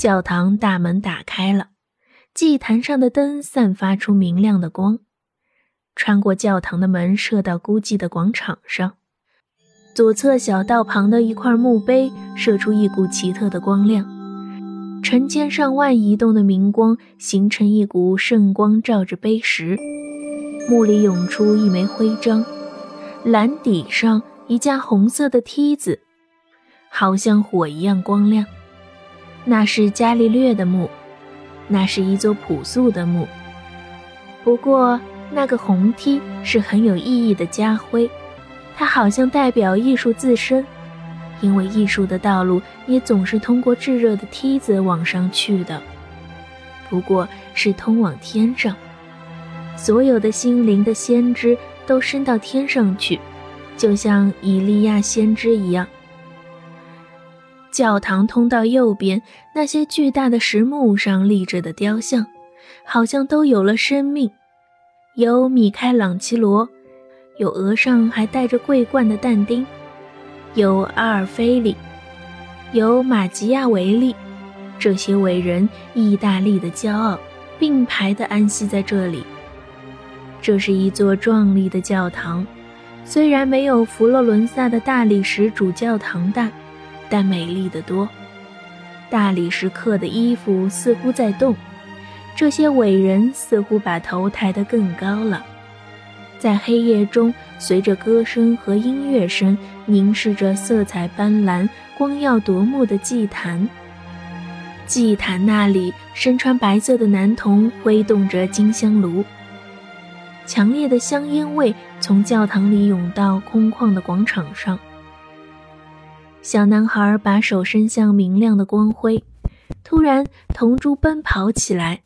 教堂大门打开了，祭坛上的灯散发出明亮的光，穿过教堂的门射到孤寂的广场上。左侧小道旁的一块墓碑射出一股奇特的光亮，成千上万移动的明光形成一股圣光，照着碑石。墓里涌出一枚徽章，蓝底上一架红色的梯子，好像火一样光亮。那是伽利略的墓，那是一座朴素的墓。不过，那个红梯是很有意义的家徽。它好像代表艺术自身，因为艺术的道路也总是通过炙热的梯子往上去的，不过是通往天上。所有的心灵的先知都升到天上去，就像以利亚先知一样。教堂通道右边那些巨大的石墓上立着的雕像，好像都有了生命，有米开朗基罗。有额上还戴着桂冠的但丁，有阿尔菲里，有马吉亚维利，这些伟人，意大利的骄傲，并排地安息在这里。这是一座壮丽的教堂，虽然没有佛罗伦萨的大理石主教堂大，但美丽的多。大理石刻的衣服似乎在动，这些伟人似乎把头抬得更高了。在黑夜中，随着歌声和音乐声，凝视着色彩斑斓、光耀夺目的祭坛。祭坛那里，身穿白色的男童挥动着金香炉，强烈的香烟味从教堂里涌到空旷的广场上。小男孩把手伸向明亮的光辉，突然，铜珠奔跑起来，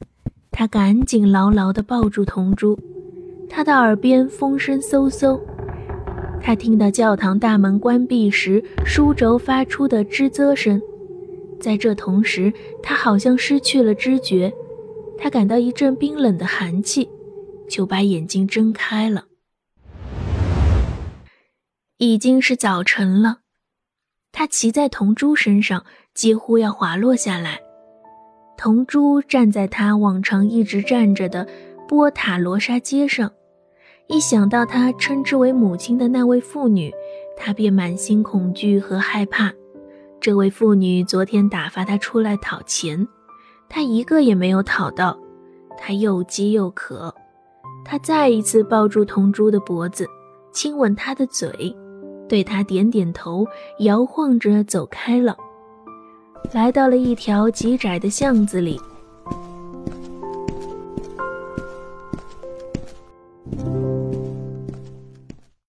他赶紧牢牢地抱住铜珠。他的耳边风声嗖嗖，他听到教堂大门关闭时书轴发出的吱啧声。在这同时，他好像失去了知觉，他感到一阵冰冷的寒气，就把眼睛睁开了。已经是早晨了，他骑在铜珠身上，几乎要滑落下来。铜珠站在他往常一直站着的波塔罗莎街上。一想到他称之为母亲的那位妇女，他便满心恐惧和害怕。这位妇女昨天打发他出来讨钱，他一个也没有讨到。他又饥又渴，他再一次抱住铜珠的脖子，亲吻他的嘴，对他点点头，摇晃着走开了，来到了一条极窄的巷子里。